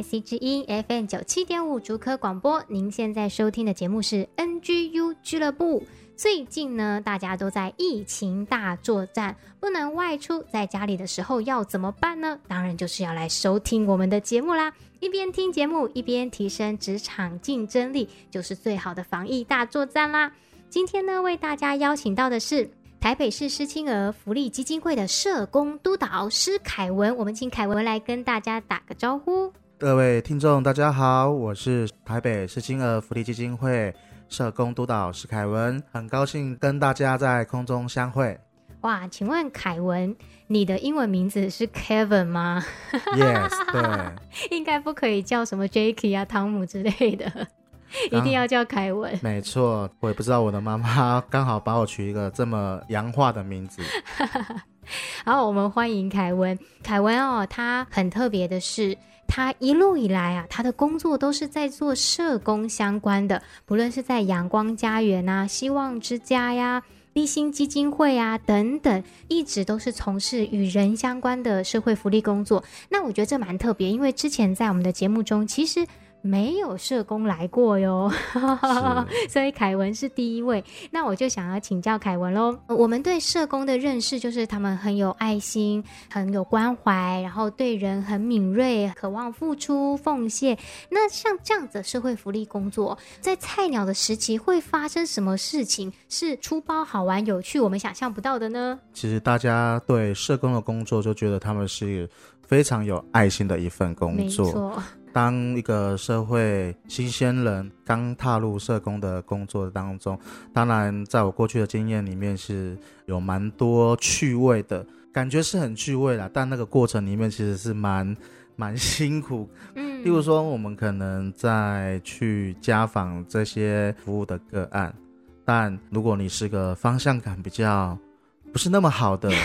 C 之音 FM 九七点五竹科广播，您现在收听的节目是 NGU 俱乐部。最近呢，大家都在疫情大作战，不能外出，在家里的时候要怎么办呢？当然就是要来收听我们的节目啦！一边听节目，一边提升职场竞争力，就是最好的防疫大作战啦！今天呢，为大家邀请到的是。台北市失亲儿福利基金会的社工督导施凯文，我们请凯文来跟大家打个招呼。各位听众，大家好，我是台北市金额福利基金会社工督导史凯文，很高兴跟大家在空中相会。哇，请问凯文，你的英文名字是 Kevin 吗？Yes，对，应该不可以叫什么 Jacky 啊、汤姆之类的。一定要叫凯文，没错，我也不知道我的妈妈刚好把我取一个这么洋化的名字。好，我们欢迎凯文。凯文哦，他很特别的是，他一路以来啊，他的工作都是在做社工相关的，不论是在阳光家园啊、希望之家呀、立新基金会啊等等，一直都是从事与人相关的社会福利工作。那我觉得这蛮特别，因为之前在我们的节目中，其实。没有社工来过哟，所以凯文是第一位。那我就想要请教凯文喽。我们对社工的认识就是他们很有爱心，很有关怀，然后对人很敏锐，渴望付出奉献。那像这样子的社会福利工作，在菜鸟的时期会发生什么事情是出包好玩有趣，我们想象不到的呢？其实大家对社工的工作就觉得他们是非常有爱心的一份工作。当一个社会新鲜人刚踏入社工的工作当中，当然，在我过去的经验里面是有蛮多趣味的感觉，是很趣味啦。但那个过程里面其实是蛮蛮辛苦。嗯，例如说，我们可能在去家访这些服务的个案，但如果你是个方向感比较不是那么好的。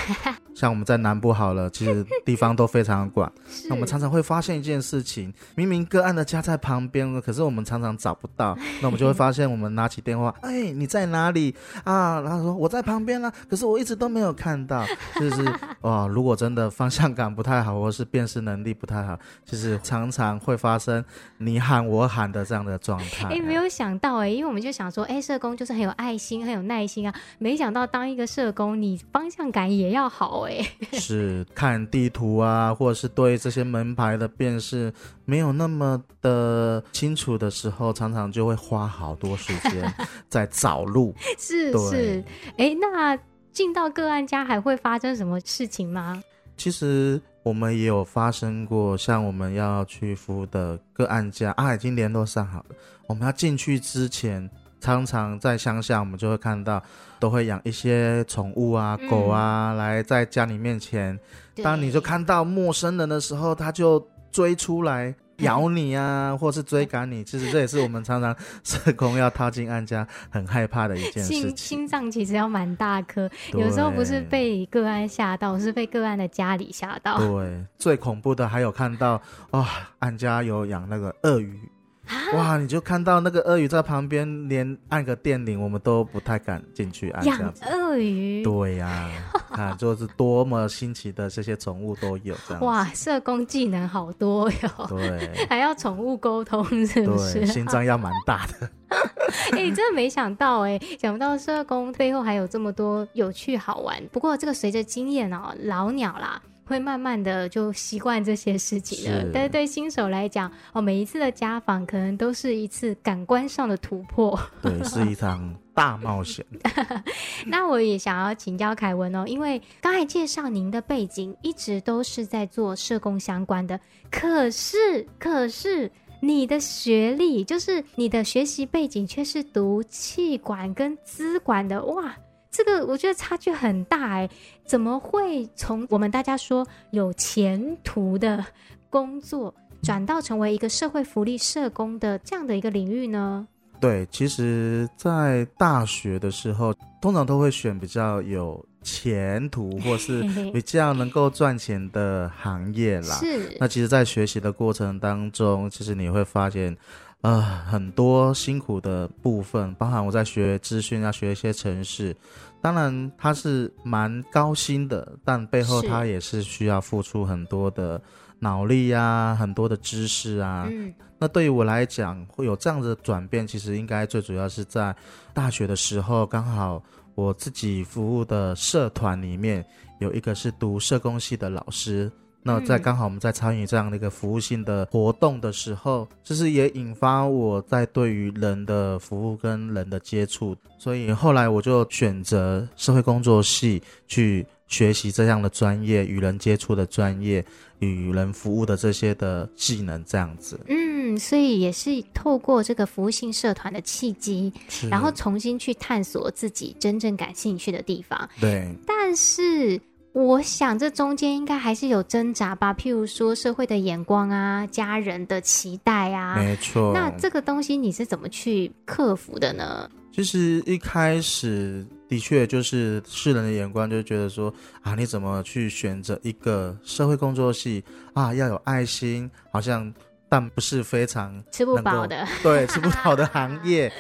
像我们在南部好了，其实地方都非常广。那我们常常会发现一件事情，明明个案的家在旁边，可是我们常常找不到。那我们就会发现，我们拿起电话，哎，你在哪里啊？然后说我在旁边啊，可是我一直都没有看到。就是哇，如果真的方向感不太好，或是辨识能力不太好，就是常常会发生你喊我喊的这样的状态。哎，没有想到哎，因为我们就想说，哎，社工就是很有爱心、很有耐心啊。没想到当一个社工，你方向感也要好。是看地图啊，或者是对这些门牌的辨识没有那么的清楚的时候，常常就会花好多时间 在找路。是是，哎，那进到个案家还会发生什么事情吗？其实我们也有发生过，像我们要去服务的个案家啊，已经联络上好了，我们要进去之前。常常在乡下，我们就会看到，都会养一些宠物啊，狗啊，嗯、来在家里面前。当你就看到陌生人的时候，他就追出来咬你啊，嗯、或是追赶你。其实这也是我们常常社工要踏进案家很害怕的一件事情。心心脏其实要蛮大颗，有时候不是被个案吓到，是被个案的家里吓到。对，最恐怖的还有看到，啊、哦，案家有养那个鳄鱼。哇！你就看到那个鳄鱼在旁边，连按个电铃，我们都不太敢进去按。养鳄鱼？对呀、啊，看就是多么新奇的这些宠物都有这样。哇，社工技能好多哟。对，还要宠物沟通，是不是？心脏要蛮大的。哎、欸，真的没想到哎，想不到社工背后还有这么多有趣好玩。不过这个随着经验哦，老鸟啦。会慢慢的就习惯这些事情了，是但是对新手来讲，哦，每一次的家访可能都是一次感官上的突破，对，是一场大冒险。那我也想要请教凯文哦，因为刚才介绍您的背景一直都是在做社工相关的，可是可是你的学历就是你的学习背景却是读气管跟资管的，哇！这个我觉得差距很大哎，怎么会从我们大家说有前途的工作，转到成为一个社会福利社工的这样的一个领域呢？对，其实，在大学的时候，通常都会选比较有前途或是 比较能够赚钱的行业啦。是。那其实，在学习的过程当中，其实你会发现，呃，很多辛苦的部分，包含我在学资讯，啊学一些程式，当然他是蛮高薪的，但背后他也是需要付出很多的。脑力啊，很多的知识啊，嗯，那对于我来讲，会有这样子的转变，其实应该最主要是在大学的时候，刚好我自己服务的社团里面有一个是读社工系的老师，那在刚好我们在参与这样的一个服务性的活动的时候，就是也引发我在对于人的服务跟人的接触，所以后来我就选择社会工作系去。学习这样的专业，与人接触的专业，与人服务的这些的技能，这样子。嗯，所以也是透过这个服务性社团的契机，然后重新去探索自己真正感兴趣的地方。对。但是我想，这中间应该还是有挣扎吧？譬如说，社会的眼光啊，家人的期待啊。没错。那这个东西你是怎么去克服的呢？其实一开始的确就是世人的眼光，就觉得说啊，你怎么去选择一个社会工作系啊？要有爱心，好像但不是非常吃不饱的，对，吃不饱的行业。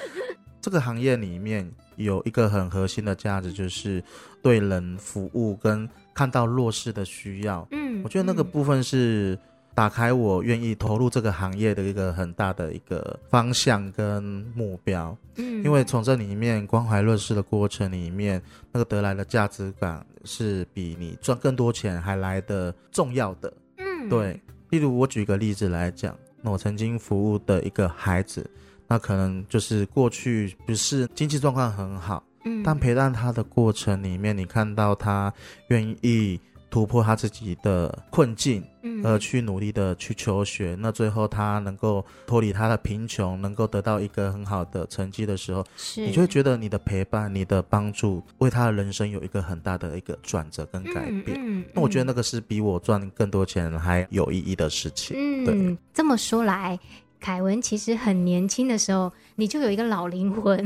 这个行业里面有一个很核心的价值，就是对人服务跟看到弱势的需要。嗯，我觉得那个部分是。打开我愿意投入这个行业的一个很大的一个方向跟目标，嗯，因为从这里面关怀弱势的过程里面，那个得来的价值感是比你赚更多钱还来的重要的，嗯，对。例如我举个例子来讲，那我曾经服务的一个孩子，那可能就是过去不是经济状况很好，嗯，但陪伴他的过程里面，你看到他愿意。突破他自己的困境，嗯，而去努力的去求学，那最后他能够脱离他的贫穷，能够得到一个很好的成绩的时候，是你就会觉得你的陪伴、你的帮助，为他的人生有一个很大的一个转折跟改变。嗯，嗯，那我觉得那个是比我赚更多钱还有意义的事情。嗯，对，这么说来。凯文其实很年轻的时候，你就有一个老灵魂，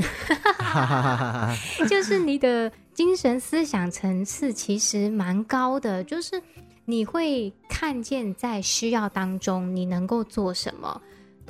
就是你的精神思想层次其实蛮高的，就是你会看见在需要当中你能够做什么。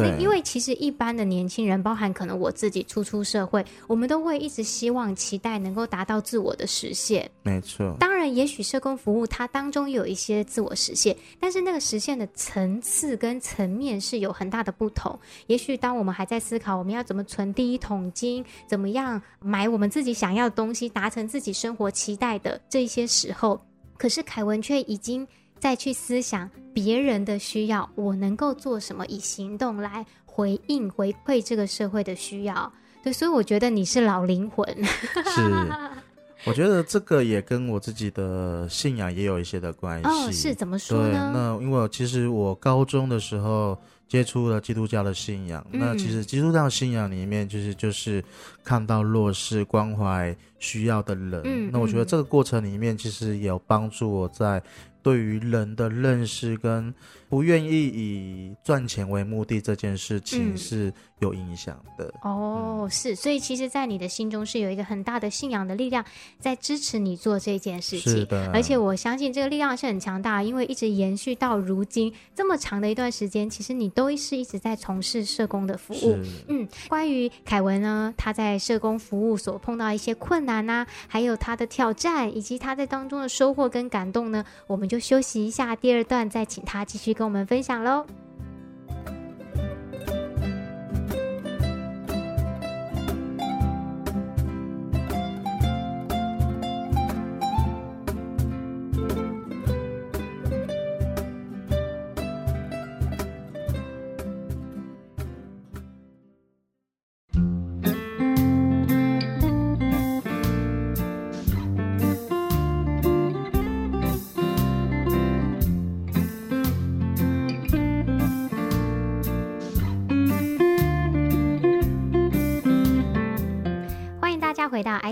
对，因为其实一般的年轻人，包含可能我自己初出社会，我们都会一直希望、期待能够达到自我的实现。没错。当然，也许社工服务它当中有一些自我实现，但是那个实现的层次跟层面是有很大的不同。也许当我们还在思考我们要怎么存第一桶金，怎么样买我们自己想要的东西，达成自己生活期待的这些时候，可是凯文却已经。再去思想别人的需要，我能够做什么，以行动来回应回馈这个社会的需要。对，所以我觉得你是老灵魂。是，我觉得这个也跟我自己的信仰也有一些的关系。哦，是怎么说呢？那因为其实我高中的时候接触了基督教的信仰，嗯、那其实基督教信仰里面就是就是看到弱势、关怀需要的人。嗯，那我觉得这个过程里面其实也有帮助我在。对于人的认识跟不愿意以赚钱为目的这件事情是有影响的。嗯、哦，是，所以其实，在你的心中是有一个很大的信仰的力量在支持你做这件事情。是的，而且我相信这个力量是很强大，因为一直延续到如今这么长的一段时间，其实你都是一直在从事社工的服务。嗯，关于凯文呢，他在社工服务所碰到一些困难啊，还有他的挑战，以及他在当中的收获跟感动呢，我们。就休息一下，第二段再请他继续跟我们分享喽。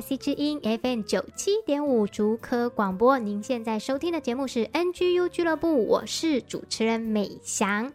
C 之音 FM 九七点五竹科广播。您现在收听的节目是 NGU 俱乐部，我是主持人美翔。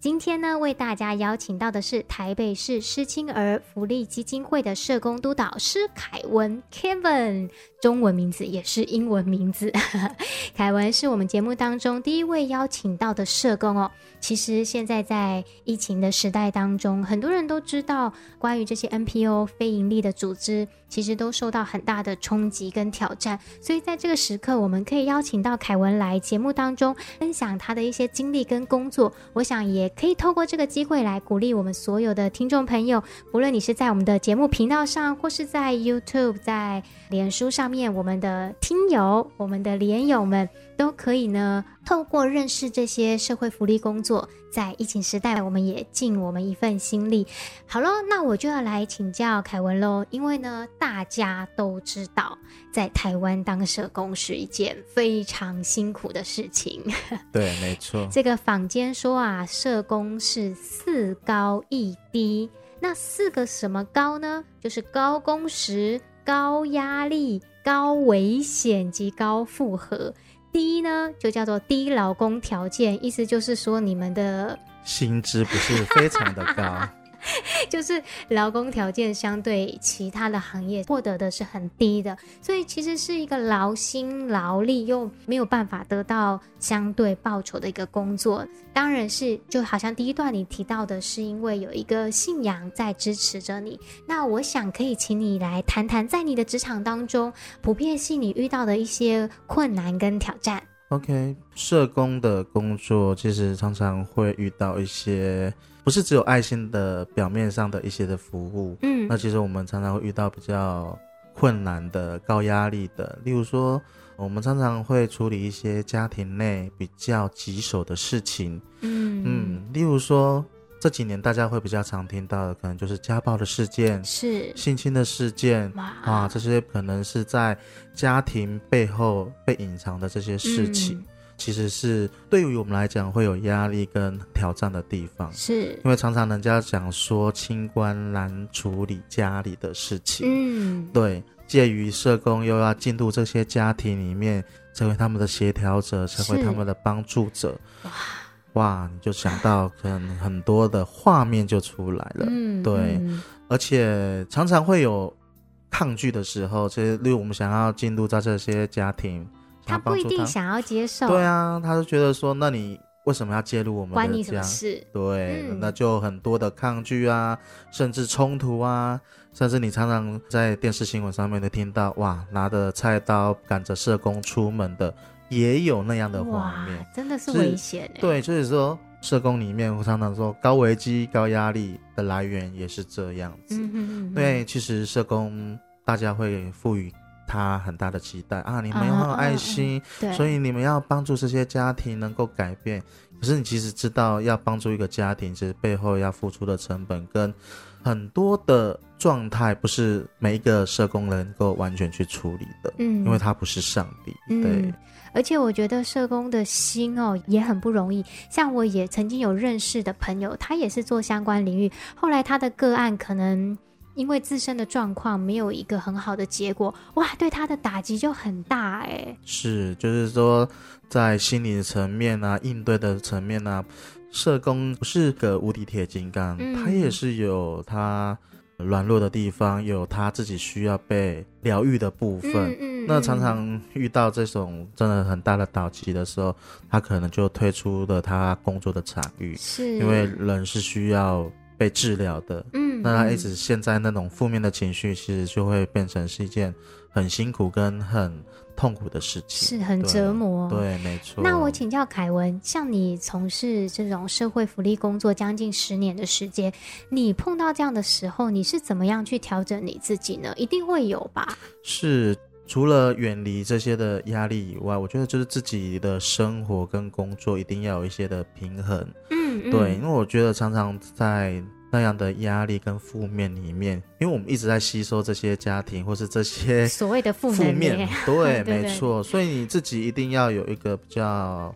今天呢，为大家邀请到的是台北市失亲儿福利基金会的社工督导师凯文 Kevin，中文名字也是英文名字。凯文是我们节目当中第一位邀请到的社工哦。其实现在在疫情的时代当中，很多人都知道关于这些 NPO 非营利的组织，其实都受到很大的冲击跟挑战。所以在这个时刻，我们可以邀请到凯文来节目当中分享他的一些经历跟工作。我想也。可以透过这个机会来鼓励我们所有的听众朋友，不论你是在我们的节目频道上，或是在 YouTube、在脸书上面，我们的听友、我们的连友们都可以呢，透过认识这些社会福利工作，在疫情时代，我们也尽我们一份心力。好了，那我就要来请教凯文喽，因为呢，大家都知道，在台湾当社工是一件非常辛苦的事情。对，没错。这个坊间说啊，社工是四高一低，那四个什么高呢？就是高工时、高压力、高危险及高负荷。第一呢，就叫做低劳工条件，意思就是说你们的薪资不是非常的高。就是劳工条件相对其他的行业获得的是很低的，所以其实是一个劳心劳力又没有办法得到相对报酬的一个工作。当然是就好像第一段你提到的是因为有一个信仰在支持着你。那我想可以请你来谈谈，在你的职场当中，普遍性你遇到的一些困难跟挑战。OK，社工的工作其实常常会遇到一些。不是只有爱心的表面上的一些的服务，嗯，那其实我们常常会遇到比较困难的、高压力的，例如说，我们常常会处理一些家庭内比较棘手的事情，嗯。嗯，例如说这几年大家会比较常听到的，可能就是家暴的事件，是。性侵的事件，啊，这些可能是在家庭背后被隐藏的这些事情。嗯其实是对于我们来讲会有压力跟挑战的地方，是。因为常常人家讲说清官难处理家里的事情，嗯，对，介于社工又要进入这些家庭里面，成为他们的协调者，成为他们的帮助者，哇。哇，你就想到可能很多的画面就出来了，嗯，对，嗯，而且常常会有抗拒的时候，其实例如我们想要进入到这些家庭。他不一定想要接受，对啊，他就觉得说，那你为什么要介入我们？关你什么事？对，嗯、那就很多的抗拒啊，甚至冲突啊，甚至你常常在电视新闻上面都听到，哇，拿着菜刀赶着社工出门的，也有那样的画面，真的是危险。对，就是说社工里面，我常常说高危机、高压力的来源也是这样子。嗯哼嗯哼，对，其实社工大家会赋予。他很大的期待啊！你们有很有爱心，所以你们要帮助这些家庭能够改变。可是你其实知道，要帮助一个家庭，其实背后要付出的成本跟很多的状态，不是每一个社工能够完全去处理的。嗯，因为他不是上帝。对、嗯，而且我觉得社工的心哦也很不容易。像我也曾经有认识的朋友，他也是做相关领域，后来他的个案可能。因为自身的状况没有一个很好的结果，哇，对他的打击就很大哎。是，就是说，在心理层面啊，应对的层面啊，社工不是个无敌铁金刚，嗯、他也是有他软弱的地方，有他自己需要被疗愈的部分。嗯嗯、那常常遇到这种真的很大的打击的时候，他可能就退出了他工作的场域，是因为人是需要。被治疗的，嗯，那他一直现在那种负面的情绪，其实就会变成是一件很辛苦跟很痛苦的事情，是很折磨。对，对，没错。那我请教凯文，像你从事这种社会福利工作将近十年的时间，你碰到这样的时候，你是怎么样去调整你自己呢？一定会有吧？是，除了远离这些的压力以外，我觉得就是自己的生活跟工作一定要有一些的平衡。嗯，对，因为我觉得常常在那样的压力跟负面里面，因为我们一直在吸收这些家庭或是这些所谓的负面，对，没错。所以你自己一定要有一个比较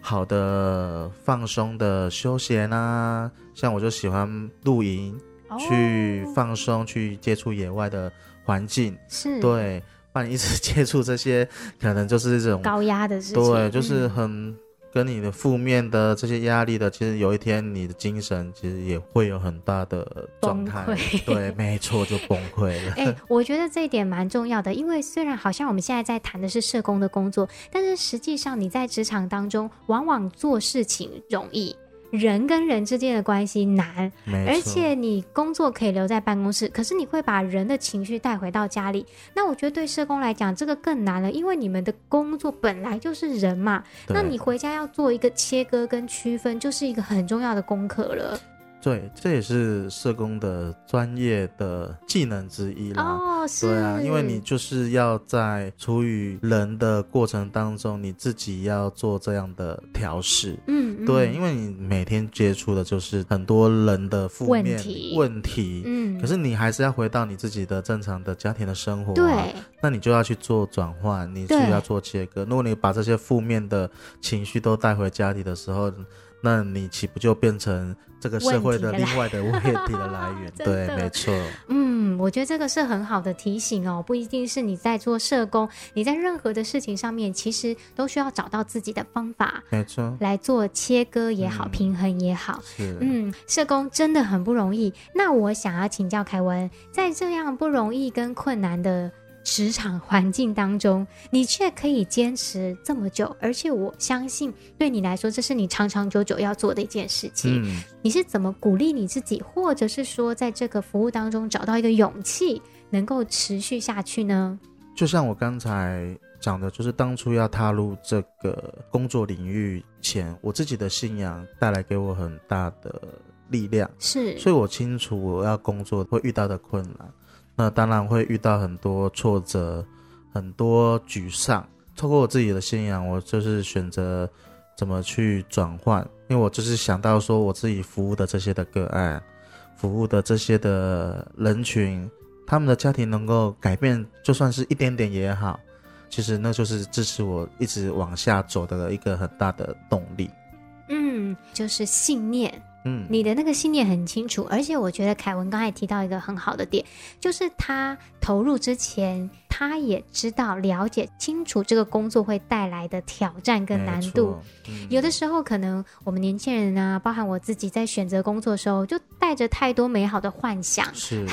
好的放松的休闲啊，像我就喜欢露营，去放松，去接触野外的环境，是。对，不然你一直 接触这些，可能就是这种高压的事情，对，就是很。嗯跟你的负面的这些压力的，其实有一天你的精神其实也会有很大的状态，崩溃。对，没错，就崩溃了。哎、欸，我觉得这一点蛮重要的，因为虽然好像我们现在在谈的是社工的工作，但是实际上你在职场当中，往往做事情容易。人跟人之间的关系难，而且你工作可以留在办公室，可是你会把人的情绪带回到家里。那我觉得对社工来讲，这个更难了，因为你们的工作本来就是人嘛，那你回家要做一个切割跟区分，就是一个很重要的功课了。对，这也是社工的专业的技能之一啦。哦，是。对啊，因为你就是要在处于人的过程当中，你自己要做这样的调试。嗯，嗯，对，因为你每天接触的就是很多人的负面问题。问题。嗯。可是你还是要回到你自己的正常的家庭的生活啊。对。那你就要去做转换，你是要做切割。如果你把这些负面的情绪都带回家里的时候，那你岂不就变成这个社会的另外的问题的来源？对，没错。嗯，我觉得这个是很好的提醒哦，不一定是你在做社工，你在任何的事情上面，其实都需要找到自己的方法，没错，来做切割也好，嗯、平衡也好。是，嗯，社工真的很不容易。那我想要请教凯文，在这样不容易跟困难的。职场环境当中，你却可以坚持这么久，而且我相信对你来说，这是你长长久久要做的一件事情。嗯，你是怎么鼓励你自己，或者是说，在这个服务当中找到一个勇气，能够持续下去呢？就像我刚才讲的，就是当初要踏入这个工作领域前，我自己的信仰带来给我很大的力量，是，所以我清楚我要工作会遇到的困难。那当然会遇到很多挫折，很多沮丧。透过我自己的信仰，我就是选择怎么去转换，因为我就是想到说，我自己服务的这些的个案，服务的这些的人群，他们的家庭能够改变，就算是一点点也好，其实那就是支持我一直往下走的一个很大的动力。嗯，就是信念。嗯，你的那个信念很清楚，而且我觉得凯文刚才提到一个很好的点，就是他投入之前，他也知道、了解清楚这个工作会带来的挑战跟难度。嗯、有的时候，可能我们年轻人啊，包含我自己，在选择工作的时候，就带着太多美好的幻想，是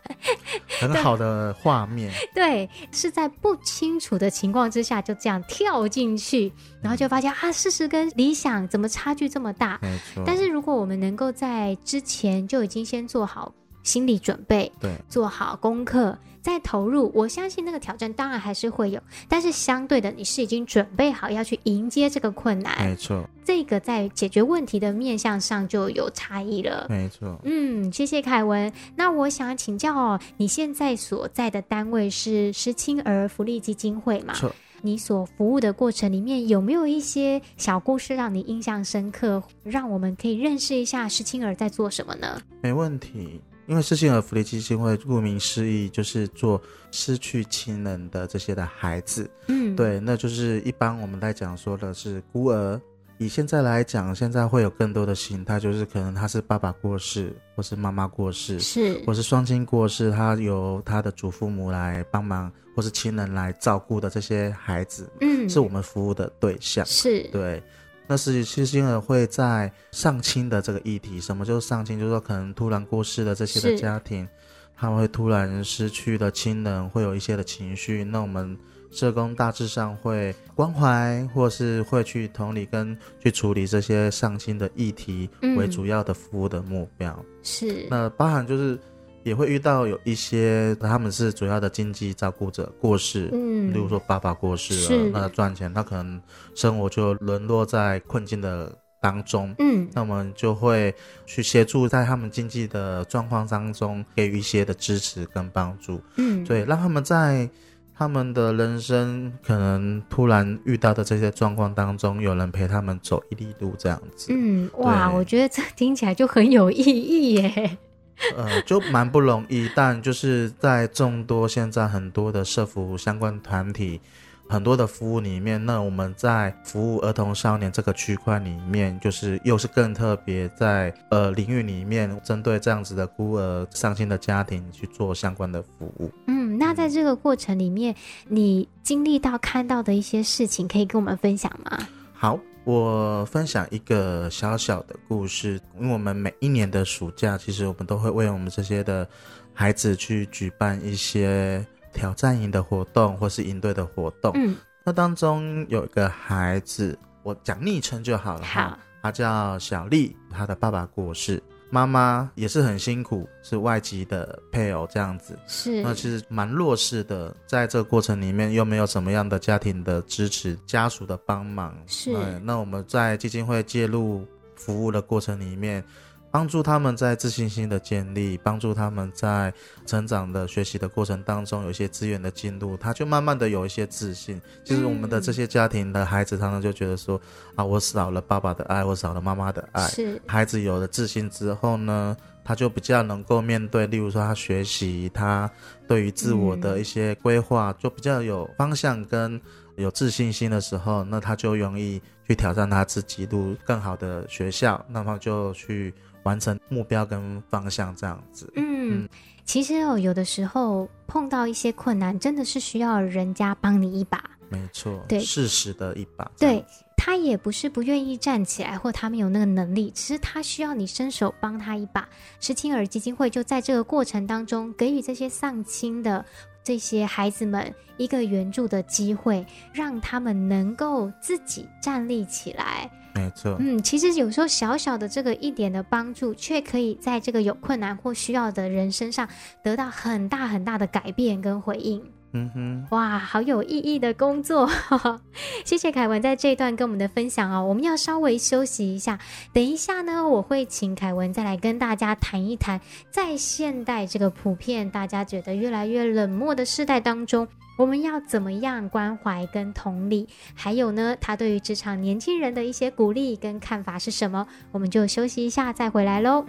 很好的画面。对，是在不清楚的情况之下，就这样跳进去，然后就发现啊，事实跟理想怎么差距这么大？没错。但是如果我们能够在之前就已经先做好心理准备，对，做好功课，再投入，我相信那个挑战当然还是会有，但是相对的，你是已经准备好要去迎接这个困难，没错，这个在解决问题的面向上就有差异了，没错。嗯，谢谢凯文。那我想请教哦，你现在所在的单位是失亲儿福利基金会吗？你所服务的过程里面有没有一些小故事让你印象深刻，让我们可以认识一下施青儿在做什么呢？没问题，因为失亲儿福利基金会顾名思义就是做失去亲人的这些的孩子，嗯，对，那就是一般我们在讲说的是孤儿。以现在来讲，现在会有更多的形态，就是可能他是爸爸过世，或是妈妈过世，是，或是双亲过世，他由他的祖父母来帮忙，或是亲人来照顾的这些孩子，嗯，是我们服务的对象，是对。那是失亲儿会在上亲的这个议题，什么就是上亲，就是说可能突然过世的这些的家庭，他们会突然失去的亲人，会有一些的情绪，那我们。社工大致上会关怀，或是会去同理跟去处理这些上心的议题为主要的服务的目标。嗯、是，那包含就是也会遇到有一些他们是主要的经济照顾者过世，嗯，例如说爸爸过世了，那赚钱他可能生活就沦落在困境的当中，嗯，那我们就会去协助在他们经济的状况当中给予一些的支持跟帮助，嗯，对，让他们在。他们的人生可能突然遇到的这些状况当中，有人陪他们走一里路，这样子。嗯，哇，我觉得这听起来就很有意义耶。呃，就蛮不容易，但就是在众多现在很多的社服相关团体。很多的服务里面，那我们在服务儿童少年这个区块里面，就是又是更特别，在呃领域里面针对这样子的孤儿丧亲的家庭去做相关的服务。嗯嗯，那在这个过程里面，你经历到看到的一些事情，可以跟我们分享吗？好，我分享一个小小的故事。因为我们每一年的暑假，其实我们都会为我们这些的孩子去举办一些挑战营的活动，或是营队的活动。嗯，那当中有一个孩子，我讲昵称就好了。好，他叫小丽，他的爸爸过世。妈妈也是很辛苦，是外籍的配偶这样子，是那其实蛮弱势的，在这个过程里面又没有什么样的家庭的支持、家属的帮忙，是那我们在基金会介入服务的过程里面。帮助他们在自信心的建立，帮助他们在成长的学习的过程当中有一些资源的进入，他就慢慢的有一些自信。其实我们的这些家庭的孩子，常常就觉得说啊，我少了爸爸的爱，我少了妈妈的爱。是孩子有了自信之后呢，他就比较能够面对，例如说他学习，他对于自我的一些规划，就比较有方向跟有自信心的时候，那他就容易去挑战他自己，入更好的学校，那么就去。完成目标跟方向这样子。嗯，嗯，其实哦，有的时候碰到一些困难，真的是需要人家帮你一把。没错，对，适时的一把。对，他也不是不愿意站起来，或他没有那个能力，只是他需要你伸手帮他一把。石青儿基金会就在这个过程当中，给予这些丧亲的这些孩子们一个援助的机会，让他们能够自己站立起来。没错，嗯，其实有时候小小的这个一点的帮助，却可以在这个有困难或需要的人身上得到很大很大的改变跟回应。嗯哼，哇，好有意义的工作，谢谢凯文在这一段跟我们的分享哦。我们要稍微休息一下，等一下呢，我会请凯文再来跟大家谈一谈，在现代这个普遍大家觉得越来越冷漠的时代当中，我们要怎么样关怀跟同理？还有呢，他对于职场年轻人的一些鼓励跟看法是什么？我们就休息一下再回来喽。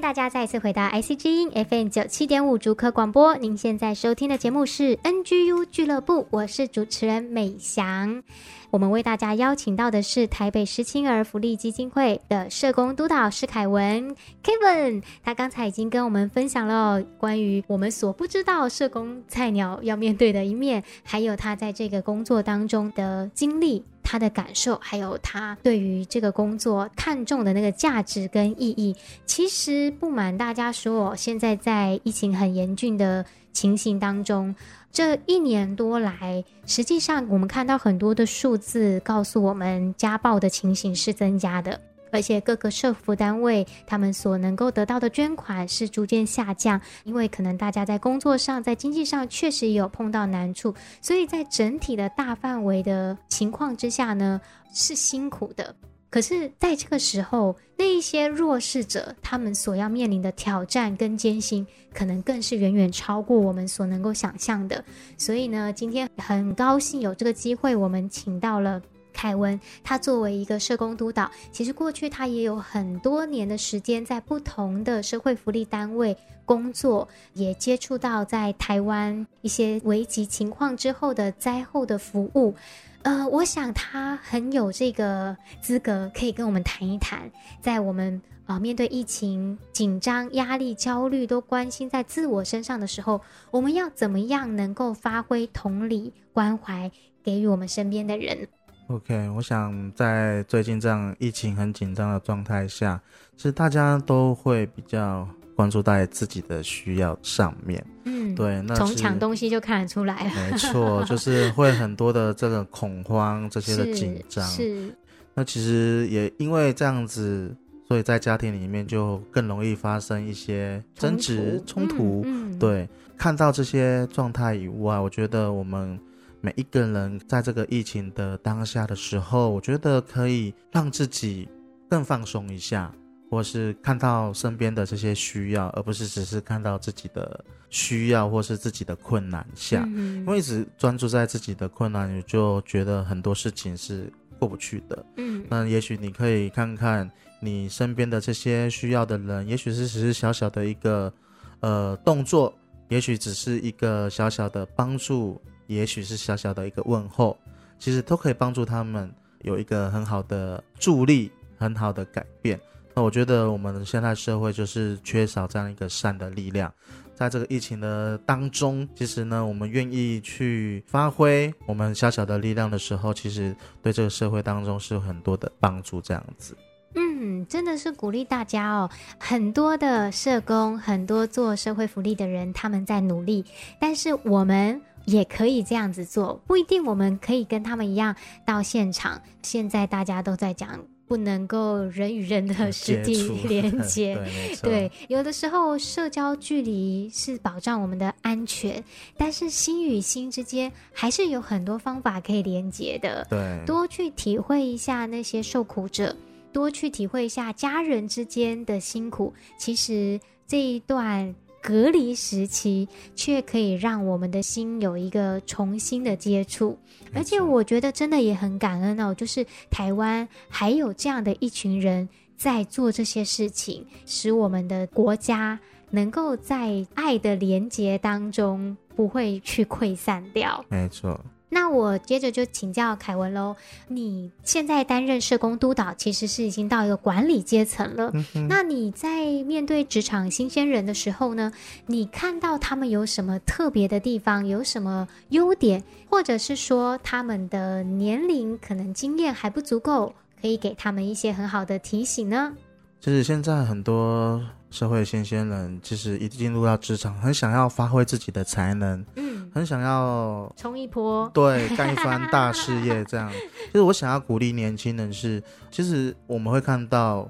大家再次回到 IC 之音 FM 九七点五主客广播，您现在收听的节目是 NGU 俱乐部，我是主持人美翔。我们为大家邀请到的是台北石青儿福利基金会的社工督导施凯文 Kevin，他刚才已经跟我们分享了关于我们所不知道社工菜鸟要面对的一面，还有他在这个工作当中的经历。他的感受，还有他对于这个工作看重的那个价值跟意义，其实不瞒大家说，现在在疫情很严峻的情形当中，这一年多来，实际上我们看到很多的数字告诉我们，家暴的情形是增加的。而且各个社福单位，他们所能够得到的捐款是逐渐下降，因为可能大家在工作上、在经济上确实有碰到难处，所以在整体的大范围的情况之下呢，是辛苦的。可是，在这个时候，那一些弱势者，他们所要面临的挑战跟艰辛，可能更是远远超过我们所能够想象的。所以呢，今天很高兴有这个机会，我们请到了。凯文，他作为一个社工督导，其实过去他也有很多年的时间在不同的社会福利单位工作，也接触到在台湾一些危急情况之后的灾后的服务。呃，我想他很有这个资格，可以跟我们谈一谈，在我们啊、面对疫情紧张、压力、焦虑都关心在自我身上的时候，我们要怎么样能够发挥同理关怀，给予我们身边的人。OK，我想在最近这样疫情很紧张的状态下，其实大家都会比较关注在自己的需要上面。嗯，对，那从抢东西就看得出来了。没错，就 是会很多的这个恐慌，这些的紧张。是。那其实也因为这样子，所以在家庭里面就更容易发生一些争执、冲突。嗯。对，看到这些状态以外，我觉得我们。每一个人在这个疫情的当下的时候，我觉得可以让自己更放松一下，或是看到身边的这些需要，而不是只是看到自己的需要或是自己的困难下。嗯，因为一直专注在自己的困难，你就觉得很多事情是过不去的。嗯，那也许你可以看看你身边的这些需要的人，也许是只是小小的一个呃动作，也许只是一个小小的帮助，也许是小小的一个问候，其实都可以帮助他们有一个很好的助力，很好的改变。那我觉得我们现在社会就是缺少这样一个善的力量，在这个疫情的当中，其实呢，我们愿意去发挥我们小小的力量的时候，其实对这个社会当中是有很多的帮助。这样子，嗯，真的是鼓励大家哦。很多的社工，很多做社会福利的人，他们在努力，但是我们也可以这样子做，不一定我们可以跟他们一样到现场。现在大家都在讲。不能够人与人的实际 连接，对，对，有的时候社交距离是保障我们的安全，但是心与心之间还是有很多方法可以连接的。对，多去体会一下那些受苦者，多去体会一下家人之间的辛苦。其实这一段。隔离时期，却可以让我们的心有一个重新的接触，而且我觉得真的也很感恩哦，就是台湾还有这样的一群人在做这些事情，使我们的国家能够在爱的连结当中不会去溃散掉。没错。那我接着就请教凯文喽。你现在担任社工督导，其实是已经到一个管理阶层了。嗯。那你在面对职场新鲜人的时候呢？你看到他们有什么特别的地方，有什么优点，或者是说他们的年龄可能经验还不足够，可以给他们一些很好的提醒呢？就是现在很多社会新鲜人，其实一进入到职场，很想要发挥自己的才能。嗯很想要冲一波，对，干一番大事业这样。就是我想要鼓励年轻人是，其实我们会看到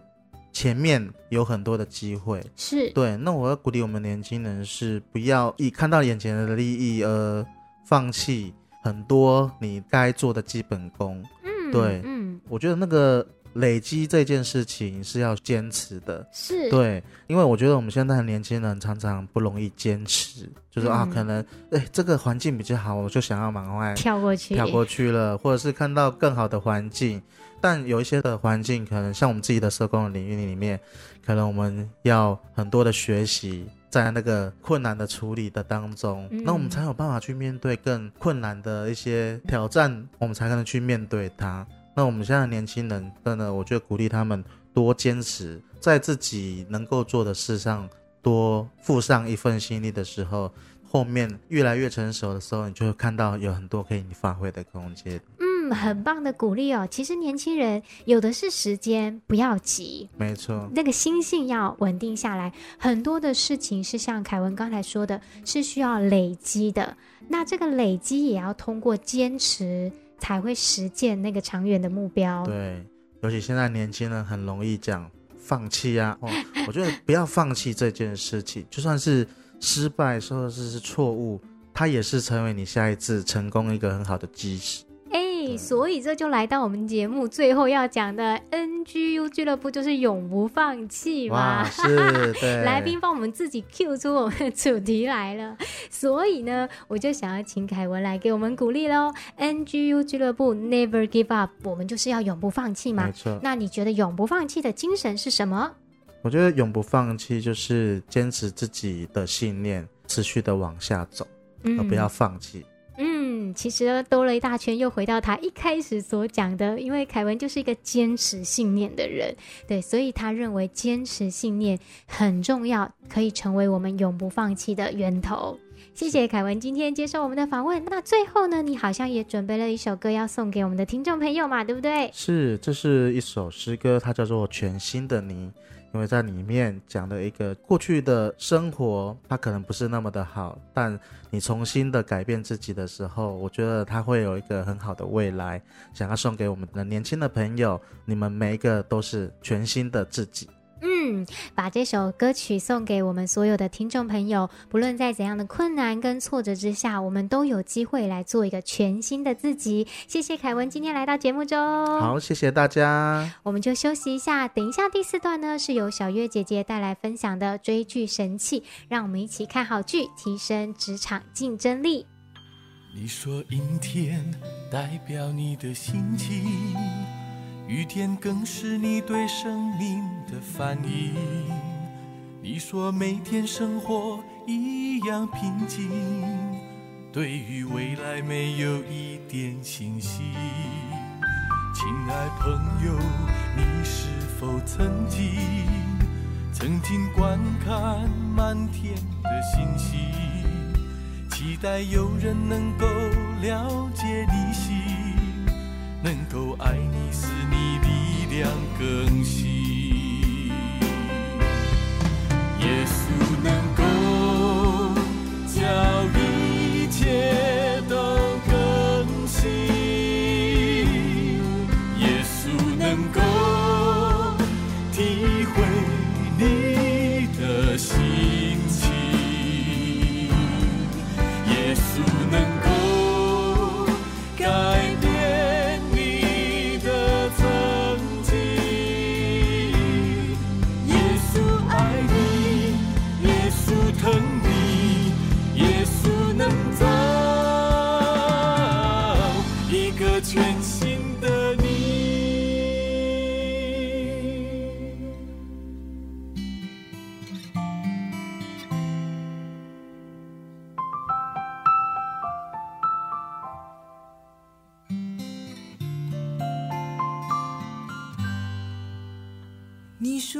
前面有很多的机会，是对。那我要鼓励我们年轻人是，不要以看到眼前的利益而放弃很多你该做的基本功。嗯，对，嗯，我觉得那个。累积这件事情是要坚持的，是。对，因为我觉得我们现在的年轻人常常不容易坚持，就是、嗯、啊，可能哎这个环境比较好，我就想要往外跳过去，跳过去了，或者是看到更好的环境，但有一些的环境可能像我们自己的社工的领域里面，可能我们要很多的学习，在那个困难的处理的当中，嗯、那我们才有办法去面对更困难的一些挑战，我们才可能去面对它。那我们现在年轻人，真的，我觉得鼓励他们多坚持，在自己能够做的事上多付上一份心力的时候，后面越来越成熟的时候，你就会看到有很多可以你发挥的空间。嗯，很棒的鼓励哦。其实年轻人有的是时间，不要急。没错，那个心性要稳定下来。很多的事情是像凯文刚才说的，是需要累积的。那这个累积也要通过坚持。才会实践那个长远的目标。对，尤其现在年轻人很容易讲放弃啊。哦，我觉得不要放弃这件事情，就算是失败，或者是错误，它也是成为你下一次成功一个很好的基石。所以这就来到我们节目最后要讲的 NGU 俱乐部，就是永不放弃嘛。是，对。来宾帮我们自己 Q 出我们的主题来了，所以呢，我就想要请凯文来给我们鼓励喽。NGU 俱乐部 Never Give Up，我们就是要永不放弃嘛。没错。那你觉得永不放弃的精神是什么？我觉得永不放弃就是坚持自己的信念，持续的往下走，而不要放弃。其实兜了一大圈，又回到他一开始所讲的，因为凯文就是一个坚持信念的人，对，所以他认为坚持信念很重要，可以成为我们永不放弃的源头。谢谢凯文今天接受我们的访问。那最后呢，你好像也准备了一首歌要送给我们的听众朋友嘛，对不对？是，这是一首诗歌，它叫做《全新的你》。因为在里面讲的一个过去的生活，它可能不是那么的好，但你重新的改变自己的时候，我觉得它会有一个很好的未来。想要送给我们的年轻的朋友，你们每一个都是全新的自己。嗯。嗯，把这首歌曲送给我们所有的听众朋友，不论在怎样的困难跟挫折之下，我们都有机会来做一个全新的自己。谢谢凯文今天来到节目中，好，谢谢大家。我们就休息一下，等一下第四段呢是由小月姐姐带来分享的追剧神器，让我们一起看好剧，提升职场竞争力。你说阴天代表你的心情。雨天更是你对生命的反应。你说每天生活一样平静，对于未来没有一点信心。亲爱朋友，你是否曾经曾经观看满天的星星，期待有人能够了解你心？能够爱你，使你力量更新。耶稣能够叫一切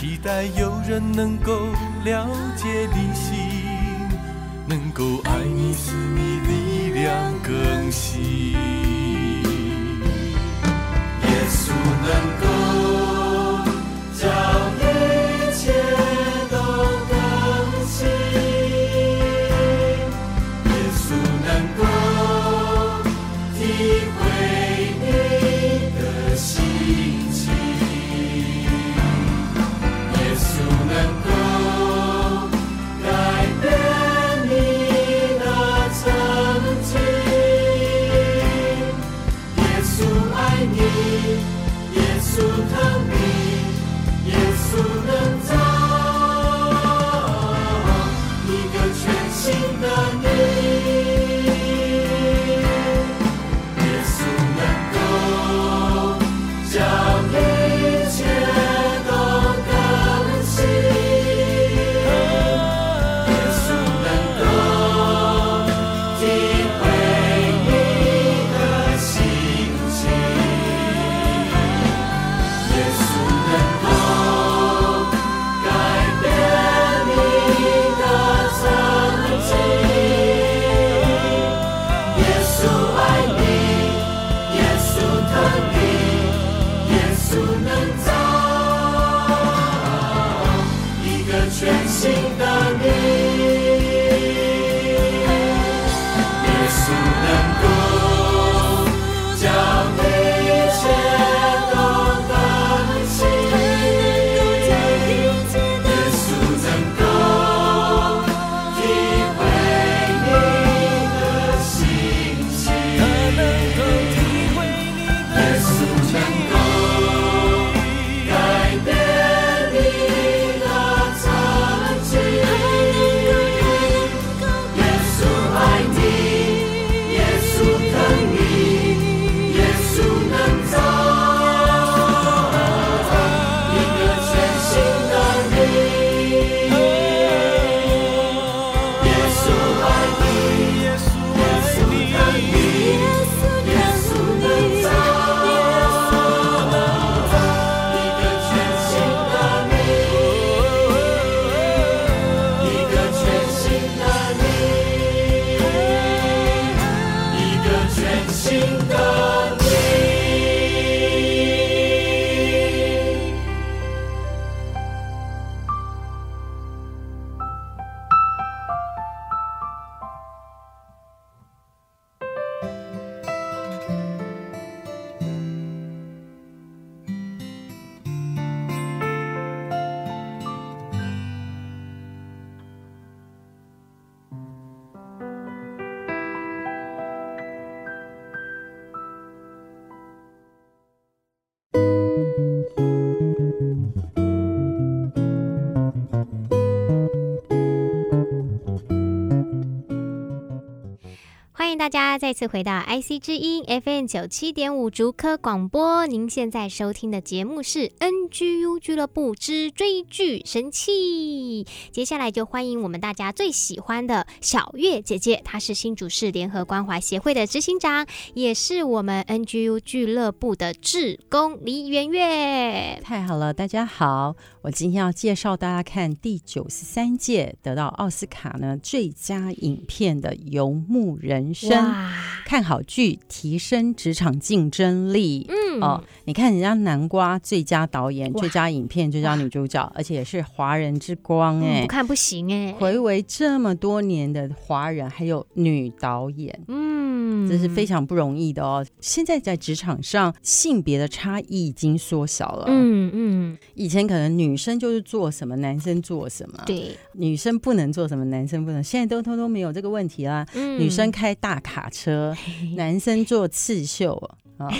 期待有人能够了解你心，能够爱你，使你力量更新。耶稣能够家再次回到 IC 之音 FM 九七点五竹科广播。您现在收听的节目是 NGU 俱乐部之追剧神器。接下来就欢迎我们大家最喜欢的小月姐姐，她是新竹市联合关怀协会的执行长，也是我们 NGU 俱乐部的志工李媛月。太好了，大家好，我今天要介绍大家看第九十三届得到奥斯卡呢最佳影片的《游牧人生》。看好剧，提升职场竞争力。嗯哦，你看人家南瓜最佳导演、最佳影片、最佳女主角，而且也是华人之光哎、嗯，不看不行哎。回味这么多年的华人，还有女导演，嗯，这是非常不容易的哦。现在在职场上，性别的差异已经缩小了。嗯嗯，以前可能女生就是做什么，男生做什么。对，女生不能做什么，男生不能。现在都通通没有这个问题啦。嗯，女生开大卡车，男生做刺绣。啊、哦，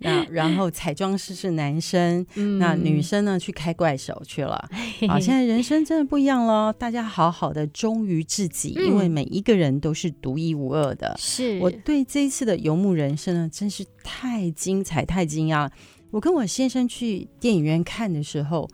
那然后彩妆师是男生，嗯、那女生呢去开怪手去了。啊，现在人生真的不一样了，大家好好的忠于自己，嗯、因为每一个人都是独一无二的。是我对这一次的游牧人生呢，真是太精彩、太惊讶。我跟我先生去电影院看的时候。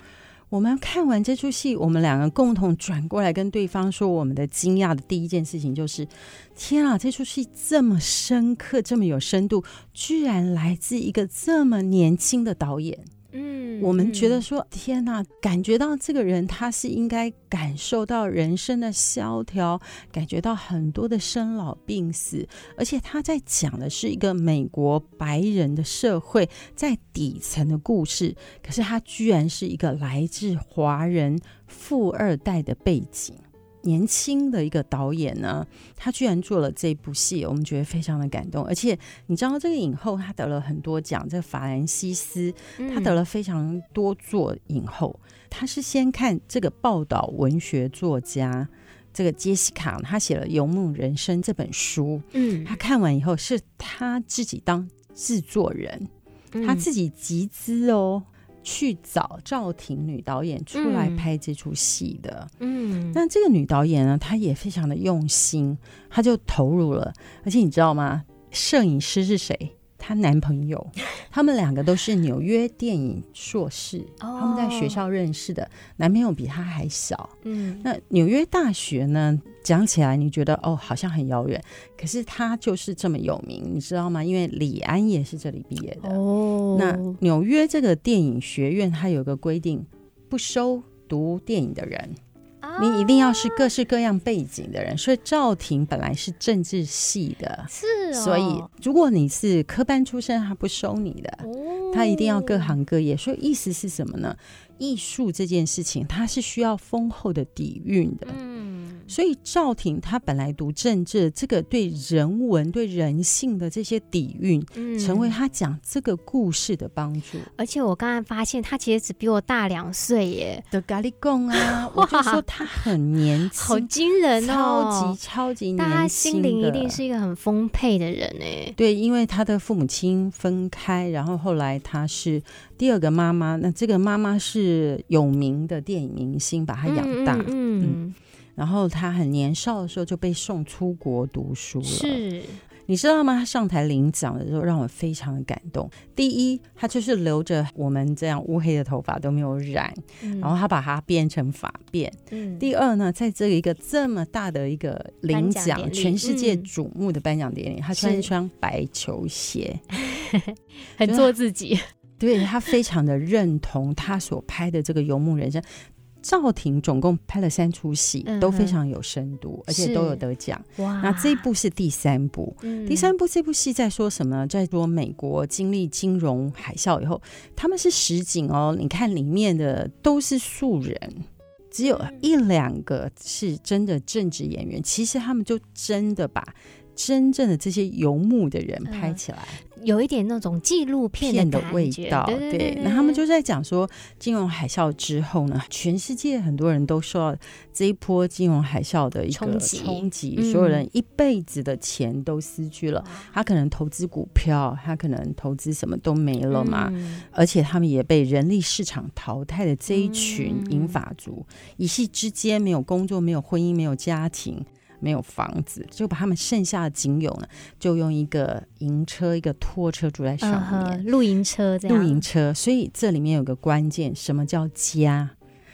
我们看完这出戏，我们两个共同转过来跟对方说，我们的惊讶的第一件事情就是：天啊，这出戏这么深刻，这么有深度，居然来自一个这么年轻的导演。嗯，我们觉得说，天哪，感觉到这个人他是应该感受到人生的萧条，感觉到很多的生老病死，而且他在讲的是一个美国白人的社会在底层的故事，可是他居然是一个来自华人富二代的背景。年轻的一个导演呢，他居然做了这部戏，我们觉得非常的感动。而且你知道，这个影后他得了很多奖，这个法兰西斯他得了非常多座影后。他是先看这个报道文学作家这个杰西卡，他写了《游牧人生》这本书，嗯，他看完以后是他自己当制作人，他自己集资哦。去找赵婷女导演出来拍这出戏的，嗯，那这个女导演呢，她也非常的用心，她就投入了。而且你知道吗？摄影师是谁？她男朋友，他们两个都是纽约电影硕士，他们在学校认识的，男朋友比她还小。嗯，那纽约大学呢？讲起来你觉得哦，好像很遥远，可是他就是这么有名，你知道吗？因为李安也是这里毕业的。哦，那纽约这个电影学院它有个规定，不收读电影的人，啊、你一定要是各式各样背景的人。所以赵婷本来是政治系的，是、哦，所以如果你是科班出身，他不收你的，哦、他一定要各行各业。所以意思是什么呢？艺术这件事情，它是需要丰厚的底蕴的。嗯，所以赵婷她本来读政治，这个对人文、对人性的这些底蕴，嗯、成为他讲这个故事的帮助。而且我刚才发现，她其实只比我大两岁耶。的咖喱贡啊，哇我就说她很年轻，好惊人哦，超级超级年轻。他心灵一定是一个很丰沛的人哎。对，因为他的父母亲分开，然后后来他是。第二个妈妈，那这个妈妈是有名的电影明星，把他养大。嗯，嗯，嗯，然后他很年少的时候就被送出国读书了。是，你知道吗？他上台领奖的时候让我非常的感动。第一，他就是留着我们这样乌黑的头发都没有染，嗯、然后他把它编成发辫。嗯、第二呢，在这一个这么大的一个领奖、全世界瞩目的颁奖典礼，她、嗯、穿一双白球鞋，很做自己。对，他非常的认同他所拍的这个《游牧人生》。赵婷总共拍了三出戏，都非常有深度，而且都有得奖。哇！那这一部是第三部，嗯、第三部这部戏在说什么？在说美国经历金融海啸以后，他们是实景哦。你看里面的都是素人，只有一两个是真的正职演员。其实他们就真的把真正的这些游牧的人拍起来。嗯有一点那种纪录片的味道，对，对，对，对。那他们就在讲说，金融海啸之后呢，全世界很多人都受到这一波金融海啸的一个冲击，所有人一辈子的钱都失去了。他可能投资股票，他可能投资什么都没了嘛。嗯、而且他们也被人力市场淘汰的这一群银发族，嗯、一夕之间没有工作，没有婚姻，没有家庭。没有房子，就把他们剩下的仅有呢，就用一个营车、一个拖车住在上面，露营车这样。露营车，所以这里面有个关键，什么叫家？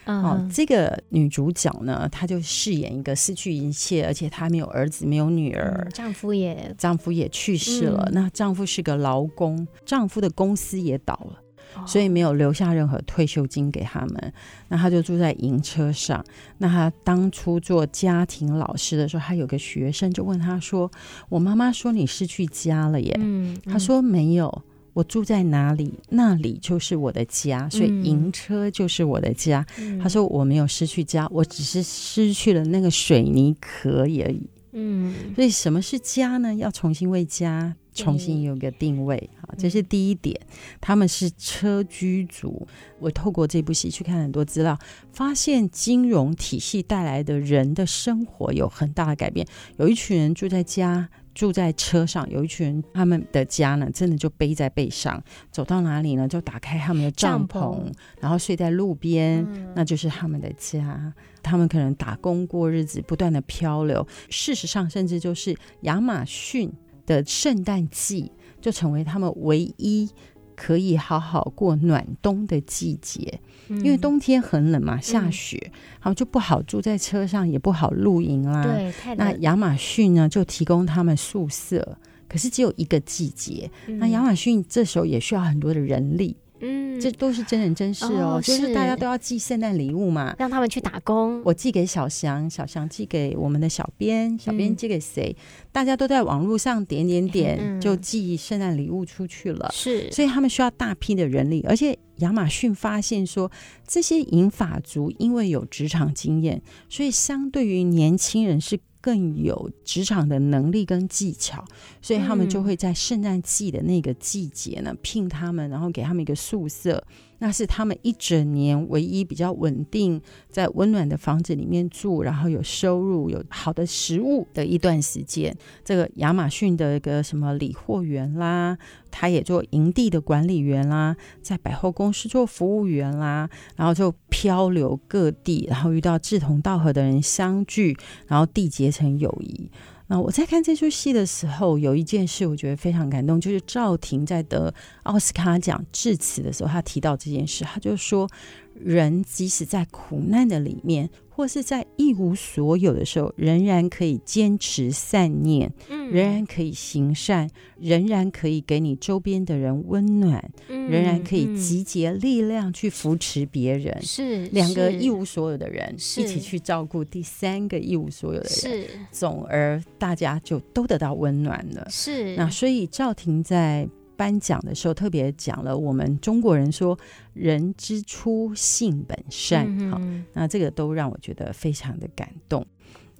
嗯、哦，这个女主角呢，她就饰演一个失去一切，而且她没有儿子，没有女儿，嗯、丈夫也丈夫也去世了。嗯、那丈夫是个劳工，丈夫的公司也倒了，哦、所以没有留下任何退休金给他们。那他就住在营车上。那他当初做家庭老师的时候，他有个学生就问他说：“我妈妈说你失去家了耶？”嗯，她说：“没有。”我住在哪里，那里就是我的家，所以营车就是我的家。嗯、他说我没有失去家，我只是失去了那个水泥壳而已。嗯，所以什么是家呢？要重新为家重新有个定位。啊，这是第一点。他们是车居族。我透过这部戏去看很多资料，发现金融体系带来的人的生活有很大的改变。有一群人住在家。住在车上，有一群人，他们的家呢，真的就背在背上，走到哪里呢，就打开他们的帐篷，然后睡在路边，嗯、那就是他们的家。他们可能打工过日子，不断的漂流。事实上，甚至就是亚马逊的圣诞季，就成为他们唯一。可以好好过暖冬的季节，嗯、因为冬天很冷嘛，下雪，嗯、然后就不好住在车上，也不好露营啦。对，那亚马逊呢，就提供他们宿舍，可是只有一个季节。嗯、那亚马逊这时候也需要很多的人力。嗯，这都是真人真事哦，哦就是大家都要寄圣诞礼物嘛，让他们去打工。我寄给小翔，小翔寄给我们的小编，小编寄给谁？嗯、大家都在网络上点点点，嗯、就寄圣诞礼物出去了。是，所以他们需要大批的人力，而且亚马逊发现说，这些银发族因为有职场经验，所以相对于年轻人是。更有职场的能力跟技巧，所以他们就会在圣诞季的那个季节呢，聘他们，然后给他们一个宿舍。那是他们一整年唯一比较稳定，在温暖的房子里面住，然后有收入、有好的食物的一段时间。这个亚马逊的一个什么理货员啦，他也做营地的管理员啦，在百货公司做服务员啦，然后就漂流各地，然后遇到志同道合的人相聚，然后缔结成友谊。那我在看这出戏的时候，有一件事我觉得非常感动，就是赵婷在得奥斯卡奖致辞的时候，她提到这件事，她就说，人即使在苦难的里面。或是在一无所有的时候，仍然可以坚持善念，嗯，仍然可以行善，仍然可以给你周边的人温暖，嗯，仍然可以集结力量去扶持别人，是两个一无所有的人一起去照顾第三个一无所有的人，是，总而大家就都得到温暖了，是。那所以赵婷在。颁奖的时候特别讲了，我们中国人说“人之初，性本善”，好，那这个都让我觉得非常的感动。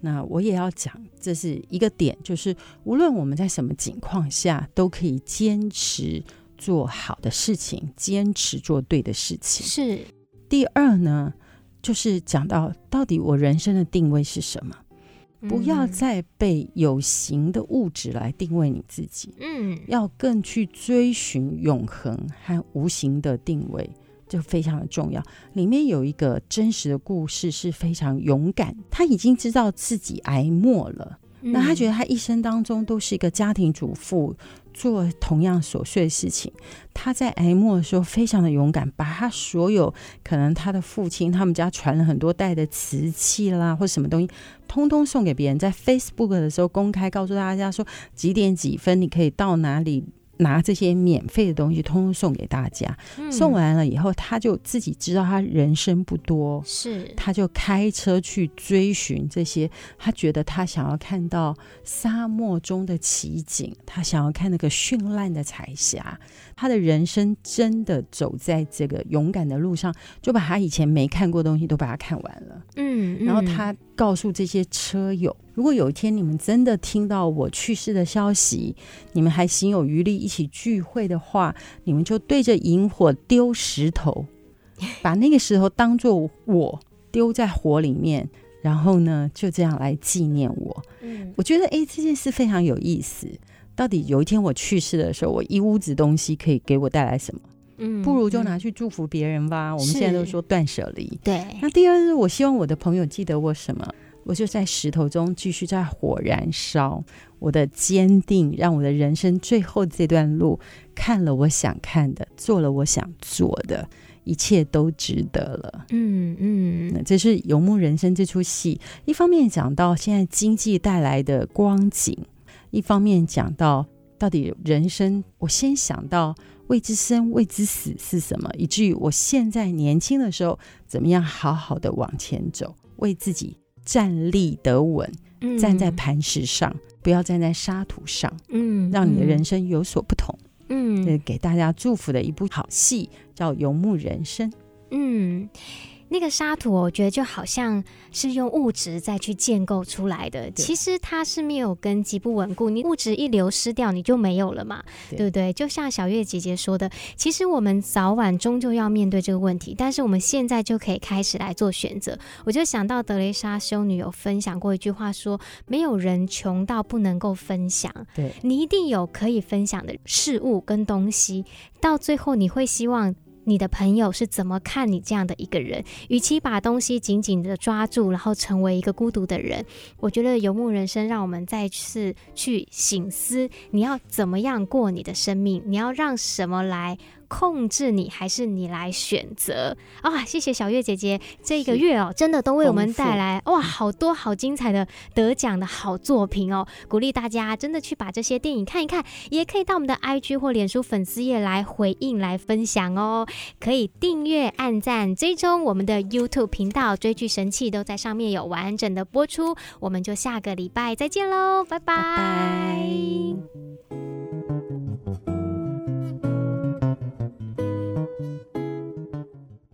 那我也要讲，这是一个点，就是无论我们在什么情况下，都可以坚持做好的事情，坚持做对的事情。是。第二呢，就是讲到到底我人生的定位是什么？不要再被有形的物质来定位你自己，嗯，要更去追寻永恒和无形的定位，就非常的重要。里面有一个真实的故事是非常勇敢，他已经知道自己挨末了。那他觉得他一生当中都是一个家庭主妇，做同样琐碎的事情。他在癌末的时候非常的勇敢，把他所有可能他的父亲他们家传了很多代的瓷器啦，或什么东西，通通送给别人。在 Facebook 的时候公开告诉大家说几点几分你可以到哪里。拿这些免费的东西，通通送给大家。嗯、送完了以后，他就自己知道他人生不多，是他就开车去追寻这些。他觉得他想要看到沙漠中的奇景，他想要看那个绚烂的彩霞。他的人生真的走在这个勇敢的路上，就把他以前没看过的东西都把它看完了。嗯，嗯然后他告诉这些车友，如果有一天你们真的听到我去世的消息，你们还心有余力一起聚会的话，你们就对着萤火丢石头，把那个石头当做我丢在火里面，然后呢，就这样来纪念我。嗯，我觉得哎，这件事非常有意思。到底有一天我去世的时候，我一屋子东西可以给我带来什么？嗯，不如就拿去祝福别人吧。嗯、我们现在都说断舍离。对。那第二是，我希望我的朋友记得我什么？我就在石头中继续在火燃烧。我的坚定让我的人生最后这段路看了我想看的，做了我想做的，一切都值得了。嗯嗯，这是《游牧人生》这出戏，一方面讲到现在经济带来的光景，一方面讲到到底人生，我先想到未知生、未知死是什么，以至于我现在年轻的时候怎么样好好的往前走，为自己站立得稳。站在磐石上，不要站在沙土上。嗯，让你的人生有所不同。嗯，给大家祝福的一部好戏叫《游牧人生》。嗯。那个沙土，我觉得就好像是用物质再去建构出来的。其实它是没有根基、不稳固。你物质一流失掉，你就没有了嘛，对，对不对？就像小月姐姐说的，其实我们早晚终究要面对这个问题，但是我们现在就可以开始来做选择。我就想到德蕾莎修女有分享过一句话说，说没有人穷到不能够分享。对，你一定有可以分享的事物跟东西，到最后你会希望。你的朋友是怎么看你这样的一个人？与其把东西紧紧的抓住，然后成为一个孤独的人，我觉得游牧人生让我们再次去醒思，你要怎么样过你的生命？你要让什么来控制你，还是你来选择啊？谢谢小月姐姐，这一个月哦，真的都为我们带来哇，好多好精彩的得奖的好作品哦！鼓励大家真的去把这些电影看一看，也可以到我们的 IG 或脸书粉丝页来回应、来分享哦。可以订阅、按赞、追踪我们的 YouTube 频道，追剧神器都在上面有完整的播出。我们就下个礼拜再见喽，拜拜。拜拜。